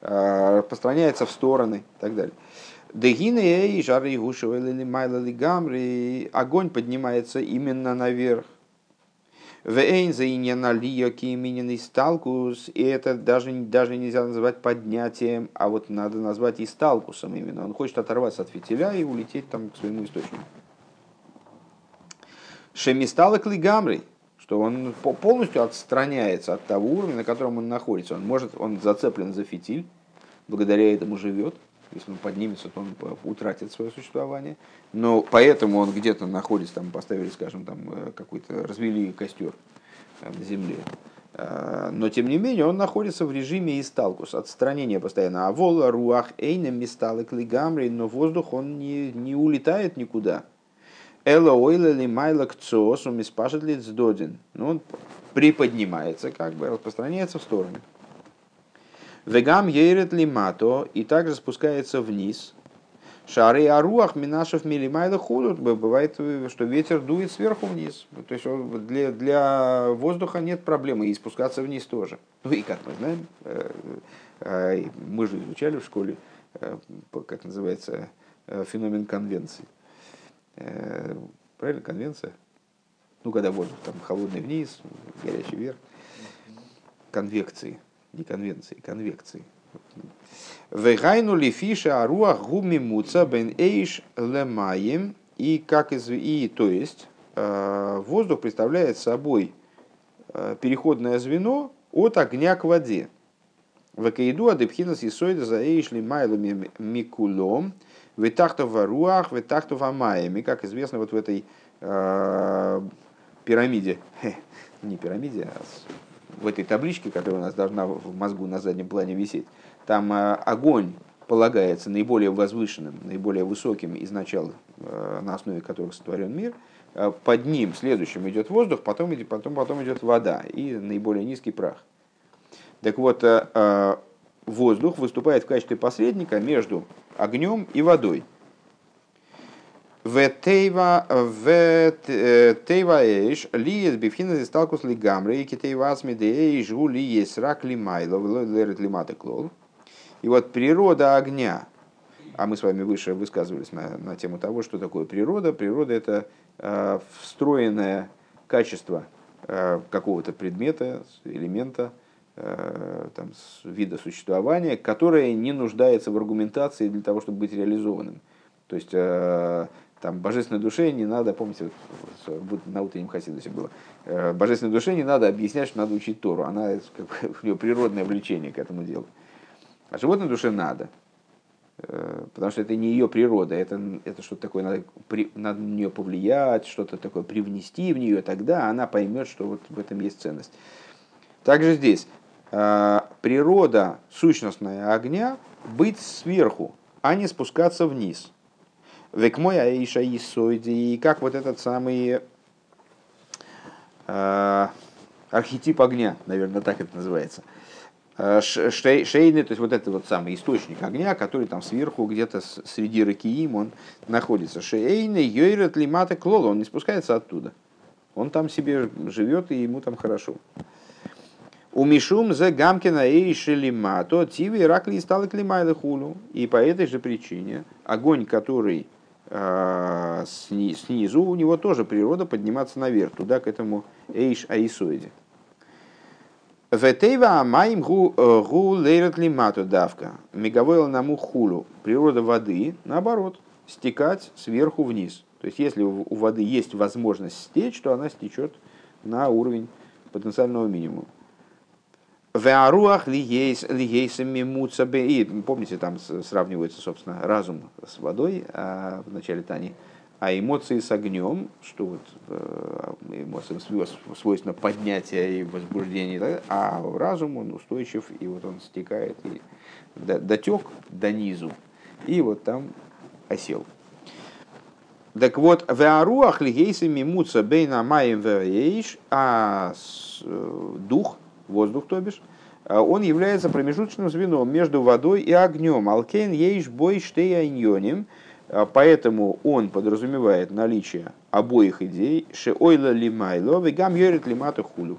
распространяется в стороны и так далее. Дегины и жары гушева или майла гамри, огонь поднимается именно наверх. Вейн за иньяналия кименный сталкус, и это даже, даже нельзя называть поднятием, а вот надо назвать и сталкусом именно. Он хочет оторваться от фитиля и улететь там к своему источнику. Шемисталок лигамрей, что он полностью отстраняется от того уровня, на котором он находится. Он может, он зацеплен за фитиль, благодаря этому живет. Если он поднимется, то он утратит свое существование. Но поэтому он где-то находится, там поставили, скажем, там э, какой-то, развели костер э, на земле. Э, но тем не менее он находится в режиме исталкус, отстранения постоянно. А вола, руах, эйнем, мисталык, лигамри, но воздух он не, не улетает никуда. Эла ойла ли майла кцос, он спашет ли додин. Ну, он приподнимается, как бы распространяется в стороны. Вегам ейрет ли мато, и также спускается вниз. Шары аруах минашев милимайла худут. Бывает, что ветер дует сверху вниз. То есть для, для воздуха нет проблемы, и спускаться вниз тоже. Ну и как мы знаем, э, э, мы же изучали в школе, э, как называется, феномен конвенции. Э, правильно, конвенция? Ну, когда воздух там холодный вниз, горячий вверх. Конвекции, не конвенции, конвекции. Вегайну ли фиша аруах гуми муца бен эйш лемаем. И, как из, и то есть, э, воздух представляет собой э, переходное звено от огня к воде. Вакаиду адепхинас и сойда за эйш лимайлами микулом – Ветахту в руах, ветахту в амаями. Как известно, вот в этой э, пирамиде, не пирамиде, а в этой табличке, которая у нас должна в мозгу на заднем плане висеть, там э, огонь полагается наиболее возвышенным, наиболее высоким изначально, э, на основе которых сотворен мир. Э, под ним следующим идет воздух, потом, потом, потом идет вода и наиболее низкий прах. Так вот, э, э воздух выступает в качестве посредника между огнем и водой. В тейва эйш лиес бифхина сталкус ли гамры и. И вот природа огня, а мы с вами выше высказывались на, на тему того, что такое природа. Природа это э, встроенное качество э, какого-то предмета, элемента, Э, там, вида существования, которое не нуждается в аргументации для того, чтобы быть реализованным. То есть э, там божественной душе не надо, помните, вот, на утреннем Хасидусе было, э, божественной душе не надо объяснять, что надо учить Тору, она, как у нее природное влечение к этому делу. А животной душе надо, потому что это не ее природа, это, это что-то такое, надо, при, надо на нее повлиять, что-то такое привнести в нее, тогда она поймет, что вот в этом есть ценность. Также здесь Э, природа сущностная огня быть сверху, а не спускаться вниз. Век мой аиша и и как вот этот самый э, архетип огня, наверное, так это называется. Э, шейный, то есть вот это вот самый источник огня, который там сверху где-то среди ракиим он находится. Шейный, йойрет лимата клола, он не спускается оттуда. Он там себе живет и ему там хорошо. У Мишум за Гамкина и Шелима, то Тиви Ракли стал Климайлы Хулу. И по этой же причине огонь, который э, снизу, у него тоже природа подниматься наверх, туда, к этому Эйш Аисоиде. Ветейва маим гу гу лейрат лимату давка. Меговойл наму хулу. Природа воды, наоборот, стекать сверху вниз. То есть, если у воды есть возможность стечь, то она стечет на уровень потенциального минимума. Веаруах лигейсами муцабе. И помните, там сравнивается, собственно, разум с водой а, в начале Тани, а эмоции с огнем, что вот э, эмоциям свойственно поднятие и возбуждение, а разум он устойчив, и вот он стекает и дотек до низу, и вот там осел. Так вот, веаруах лигейсами муца бейна маем а э, дух, воздух, то бишь, э, он является промежуточным звеном между водой и огнем. Алкейн ейш бой штея Поэтому он подразумевает наличие обоих идей, шеойла лимайло, вегам йорит лимату хулю.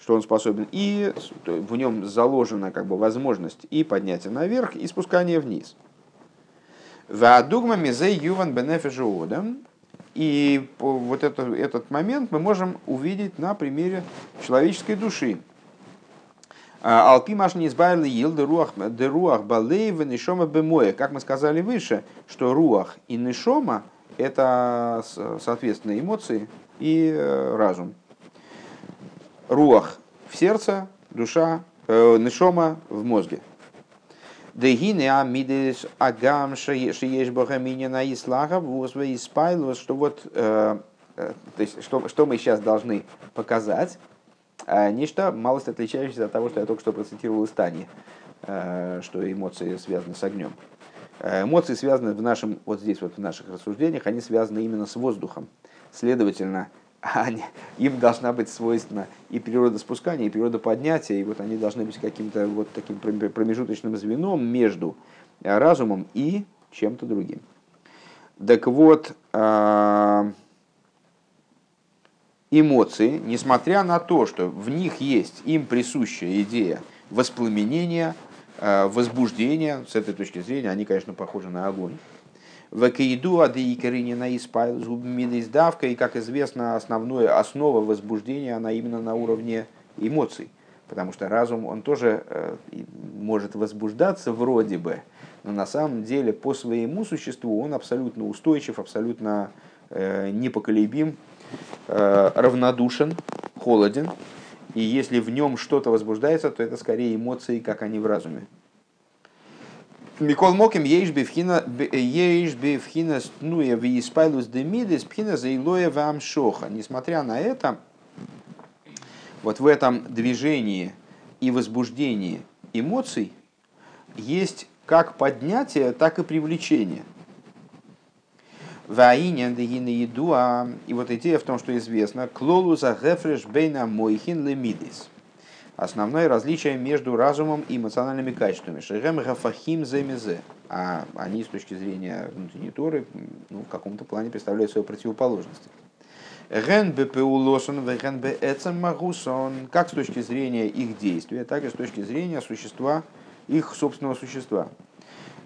Что он способен, и в нем заложена как бы возможность и поднятия наверх, и спускания вниз. Ваадугма мизей юван бенефишуодам. И вот это, этот момент мы можем увидеть на примере человеческой души. А, Алпи маш не избавили ил деруах балеева нишома бемоя. Как мы сказали выше, что руах и нишома – это, соответственно, эмоции и э, разум. Руах в сердце, душа, э, нишома в мозге. Дегине амидес агам шиеш богаминина ислага возве испайлос, что вот, э, э, то есть, что, что мы сейчас должны показать, а нечто малость отличающееся от того, что я только что процитировал из Тани, э, что эмоции связаны с огнем. Эмоции связаны в нашем, вот здесь вот в наших рассуждениях, они связаны именно с воздухом. Следовательно, они, им должна быть свойственна и природа спускания, и природа поднятия, и вот они должны быть каким-то вот таким промежуточным звеном между э, разумом и чем-то другим. Так вот, а, эмоции, несмотря на то, что в них есть им присущая идея воспламенения, э, возбуждения, с этой точки зрения они, конечно, похожи на огонь, Вакейду адеикаринина испайл издавка, и, как известно, основная основа возбуждения, она именно на уровне эмоций. Потому что разум, он тоже э, может возбуждаться вроде бы, но на самом деле по своему существу он абсолютно устойчив, абсолютно э, непоколебим, э, равнодушен, холоден. И если в нем что-то возбуждается, то это скорее эмоции, как они в разуме. Микол Моким ейш бифхина снуя в испайлус демидис пхина заилоя вам шоха. Несмотря на это, вот в этом движении и возбуждении эмоций есть как поднятие, так и привлечение. И вот идея в том, что известно, клолу за гефреш бейна мойхин лемидис основное различие между разумом и эмоциональными качествами. Шерем гафахим земезе. А они с точки зрения внутренней Торы ну, в каком-то плане представляют свою противоположность. Ген бепеулосон, ген магусон. Как с точки зрения их действия, так и с точки зрения существа, их собственного существа.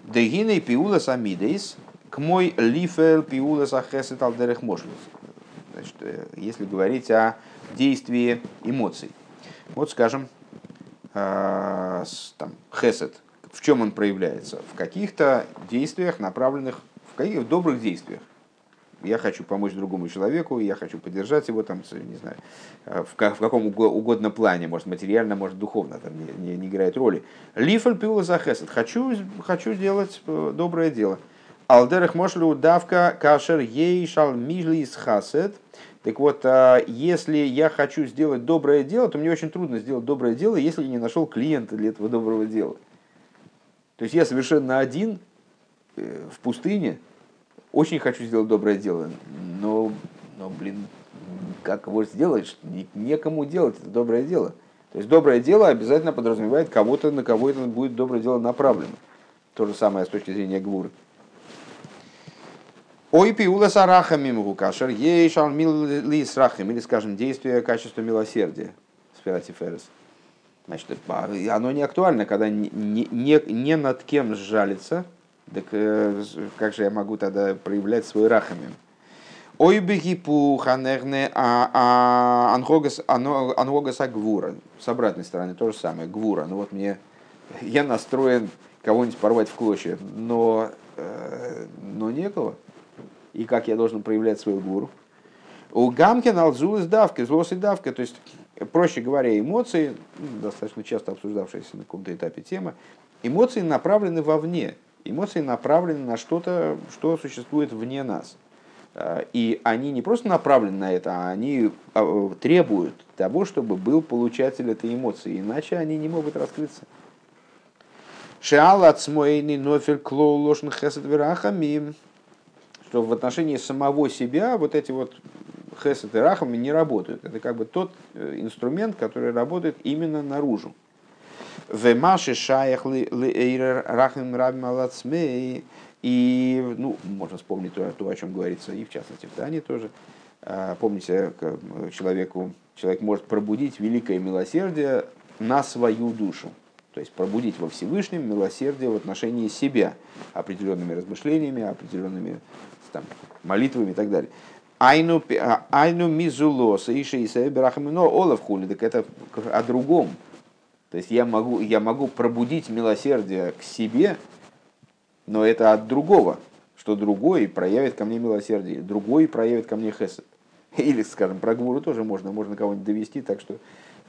Дегиней пиулас амидейс, к мой лифел пиулас ахесет алдерех. Значит, э, если говорить о действии эмоций. Вот, скажем, а, там, хесед, в чем он проявляется? В каких-то действиях, направленных, в каких добрых действиях. Я хочу помочь другому человеку, я хочу поддержать его, там, не знаю, а, в, в каком угодно плане, может, материально, может, духовно, там не, не, не играет роли. Лифаль пила за хесед. Хочу, хочу делать э, доброе дело. Алдерах мошлю давка кашер ей шал мижли из хасед – так вот, а, если я хочу сделать доброе дело, то мне очень трудно сделать доброе дело, если не нашел клиента для этого доброго дела. То есть я совершенно один э, в пустыне, очень хочу сделать доброе дело, но, но блин, как его сделать? Некому делать это доброе дело. То есть доброе дело обязательно подразумевает кого-то, на кого это будет доброе дело направлено. То же самое с точки зрения гвуры. Ой, пиула сараха мимгу кашер, ей шалмил ли срахим, или, скажем, действие качества милосердия, спиратиферес. Значит, оно не актуально, когда не, не, не над кем сжалиться, так э, как же я могу тогда проявлять свой рахамим? Ой бегипу ханерне а ангогас ангогас агвура. С обратной стороны то же самое. Гвура. Ну вот мне я настроен кого-нибудь порвать в клочья, но, э, но некого. И как я должен проявлять свою гуру? У Гамкин алзу давки, злость и давка. То есть, проще говоря, эмоции, ну, достаточно часто обсуждавшаяся на каком-то этапе тема, эмоции направлены вовне. Эмоции направлены на что-то, что существует вне нас. Э, и они не просто направлены на это, а они а, требуют того, чтобы был получатель этой эмоции, иначе они не могут раскрыться. Шеал от нофель клоу лошен хесед верахами, что в отношении самого себя вот эти вот хесед и рахами не работают. Это как бы тот э, инструмент, который работает именно наружу. Вемаши шаях рахим рабим алацмей. И, ну, можно вспомнить то, то, о чем говорится, и в частности в Тане тоже. А, помните, человеку, человек может пробудить великое милосердие на свою душу. То есть пробудить во Всевышнем милосердие в отношении себя определенными размышлениями, определенными там, молитвами и так далее. Айну, а, айну мизулоса и шейса берахамино олов хули, так это о другом. То есть я могу, я могу пробудить милосердие к себе, но это от другого, что другой проявит ко мне милосердие, другой проявит ко мне хесед. Или, скажем, про гуру тоже можно, можно кого-нибудь довести так, что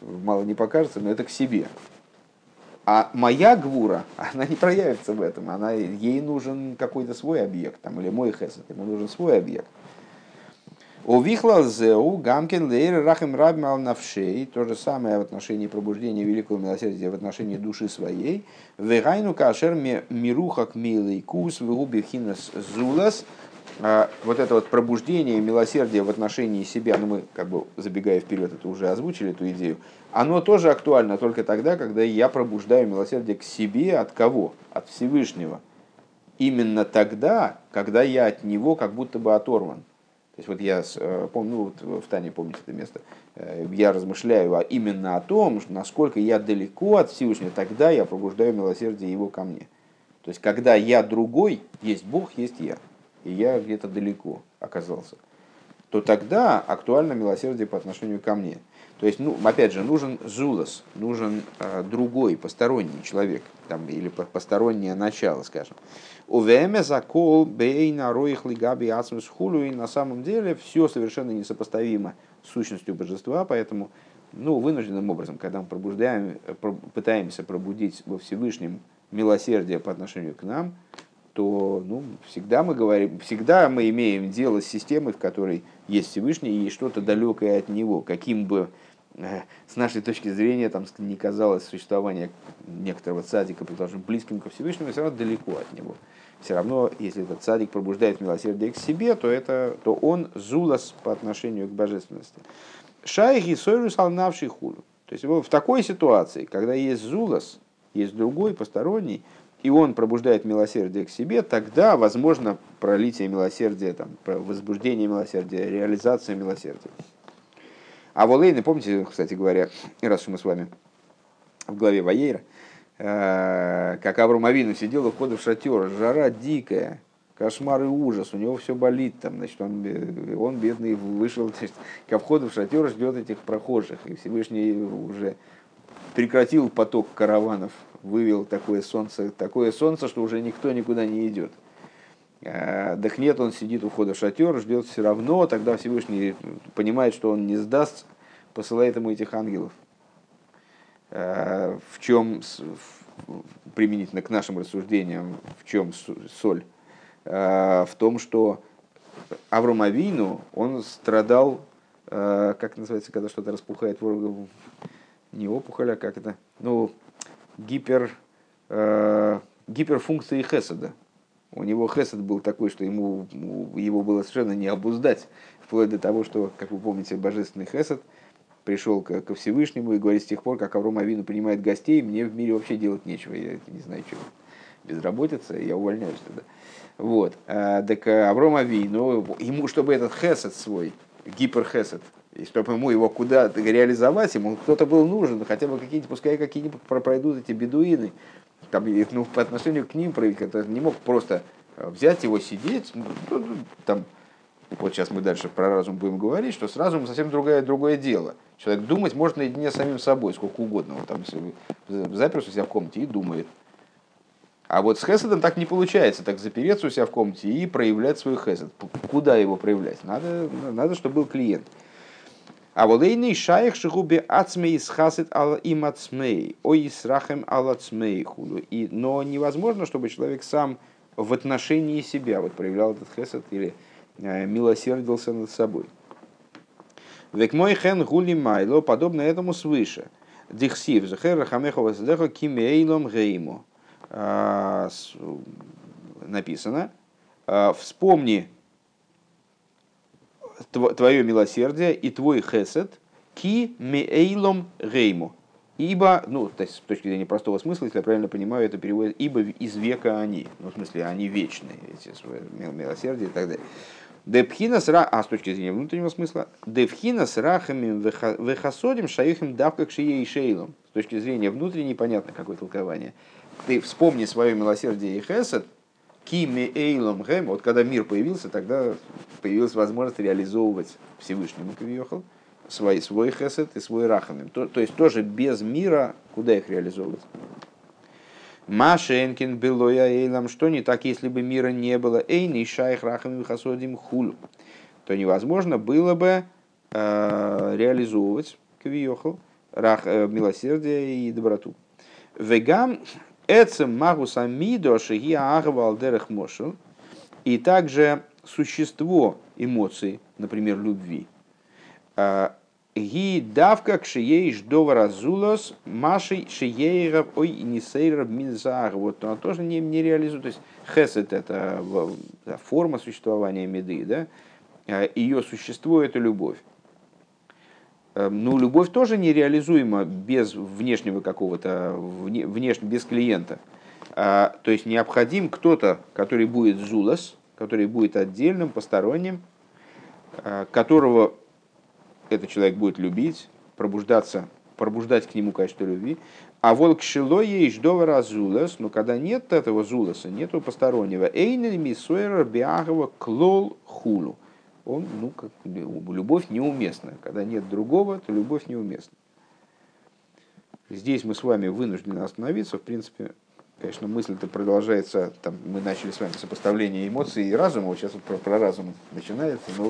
мало не покажется, но это к себе. А моя гвура, она не проявится в этом. Она, ей нужен какой-то свой объект, там, или мой хесед, ему нужен свой объект. У вихла зеу гамкин лейр рахим рабим ал навшей, то же самое в отношении пробуждения великого милосердия в отношении души своей. Вегайну кашер мирухак милый кус вегубихинас зулас – вот это вот пробуждение милосердия в отношении себя, ну мы как бы забегая вперед, это уже озвучили эту идею, оно тоже актуально только тогда, когда я пробуждаю милосердие к себе от кого? От Всевышнего. Именно тогда, когда я от него как будто бы оторван. То есть вот я э, помню, ну, вот в Тане помните это место, э, я размышляю а именно о том, насколько я далеко от Всевышнего, тогда я пробуждаю милосердие его ко мне. То есть когда я другой, есть Бог, есть я и я где-то далеко оказался, то тогда актуально милосердие по отношению ко мне. То есть, ну, опять же, нужен зулос, нужен э, другой, посторонний человек, там, или постороннее начало, скажем. У ВМ закол бейна роих лигаби ацмус хулю, и на самом деле все совершенно несопоставимо с сущностью божества, поэтому, ну, вынужденным образом, когда мы пробуждаем, пытаемся пробудить во Всевышнем милосердие по отношению к нам, то ну, всегда мы говорим, всегда мы имеем дело с системой, в которой есть Всевышний и что-то далекое от него, каким бы э, с нашей точки зрения там не казалось существование некоторого цадика, предположим, близким ко Всевышнему, все равно далеко от него. Все равно, если этот цадик пробуждает милосердие к себе, то, это, то он зулас по отношению к божественности. Шайги сойрус алнавший худу. То есть в такой ситуации, когда есть зулас, есть другой, посторонний, и он пробуждает милосердие к себе, тогда возможно пролитие милосердия, там, возбуждение милосердия, реализация милосердия. А Волейны, помните, кстати говоря, раз мы с вами в главе Ваейра, э, как Авром Авину сидел у входа в шатер, жара дикая, кошмар и ужас, у него все болит, там, значит, он, он бедный вышел значит, ко входу в шатер, ждет этих прохожих, и Всевышний уже прекратил поток караванов вывел такое солнце, такое солнце, что уже никто никуда не идет. А, так нет, он сидит у входа в шатер, ждет все равно, тогда Всевышний понимает, что он не сдаст, посылает ему этих ангелов. А, в чем, применительно к нашим рассуждениям, в чем соль? А, в том, что Авром Авину, он страдал, как называется, когда что-то распухает, не опухоль, а как это, ну, гипер, э, гиперфункции Хеседа. У него Хесед был такой, что ему, его было совершенно не обуздать, вплоть до того, что, как вы помните, божественный Хесед пришел ко, ко Всевышнему и говорит, с тех пор, как Авром Авину принимает гостей, мне в мире вообще делать нечего, я не знаю, чего, безработица, я увольняюсь тогда. Вот. А, так Авром Авину, ему, чтобы этот Хесед свой, гиперхесед, и чтобы ему его куда-то реализовать, ему кто-то был нужен, хотя бы какие-нибудь, пускай какие-нибудь пройдут эти бедуины, там, ну, по отношению к ним который не мог просто э, взять его, сидеть, ну, ну, ну, там, вот сейчас мы дальше про разум будем говорить, что с разумом совсем другое, другое дело. Человек думать может наедине с самим собой, сколько угодно. Он там заперся у себя в комнате и думает. А вот с хеседом так не получается, так запереться у себя в комнате и проявлять свой хесед. Куда его проявлять? Надо, надо чтобы был клиент. А волейный шаях шигуби ацмей схасит ал им ацмей, ой срахем ал ацмей худу. И, но невозможно, чтобы человек сам в отношении себя вот проявлял этот хесед или э, милосердился над собой. Век мой хен гули майло, подобно этому свыше. Дихсив, захер рахамехова садеха кимейлом геймо. А, написано, «А, вспомни твое милосердие и твой хесед ки меэйлом гейму. Ибо, ну, то есть, с точки зрения простого смысла, если я правильно понимаю, это переводит, ибо из века они. Ну, в смысле, они вечные, эти свои милосердия и так далее. Депхина с а с точки зрения внутреннего смысла, депхина с рахами вехасодим шаихим давка к шие и шейлом. С точки зрения внутренней, понятно, какое толкование. Ты вспомни свое милосердие и хесед, кими эйлом гэм, вот когда мир появился, тогда появилась возможность реализовывать Всевышнему Кавиохал свой, свой хесед и свой рахамим. То, то есть тоже без мира, куда их реализовывать? Машенкин белоя эйлам, что не так, если бы мира не было, эйни шайх рахамим хасодим хулю, то невозможно было бы э, реализовывать Кавиохал, рах, э, милосердие и доброту. Вегам эцем магуса мидо шиги агвал дерех и также существо эмоций, например, любви, а, ги давка к шиеиш довара зулос маши шиеиров ой нисейров минзар. Вот она тоже не, не реализует. То есть хесед это форма существования меды, да? А, Ее существо это любовь. Эм, ну, любовь тоже нереализуема без внешнего какого-то, внешне, без клиента. А, то есть необходим кто-то, который будет зулас, который будет отдельным, посторонним, а, которого этот человек будет любить, пробуждаться, пробуждать к нему качество любви. А волк шило ей ждовара зулас, но когда нет этого зуласа, нету постороннего, эйнель мисуэра биагова клол хулу. Он, ну, как, любовь неуместна. Когда нет другого, то любовь неуместна. Здесь мы с вами вынуждены остановиться. В принципе, Конечно, мысль-то продолжается, там, мы начали с вами сопоставление эмоций и разума, вот сейчас вот про, про разум начинается, но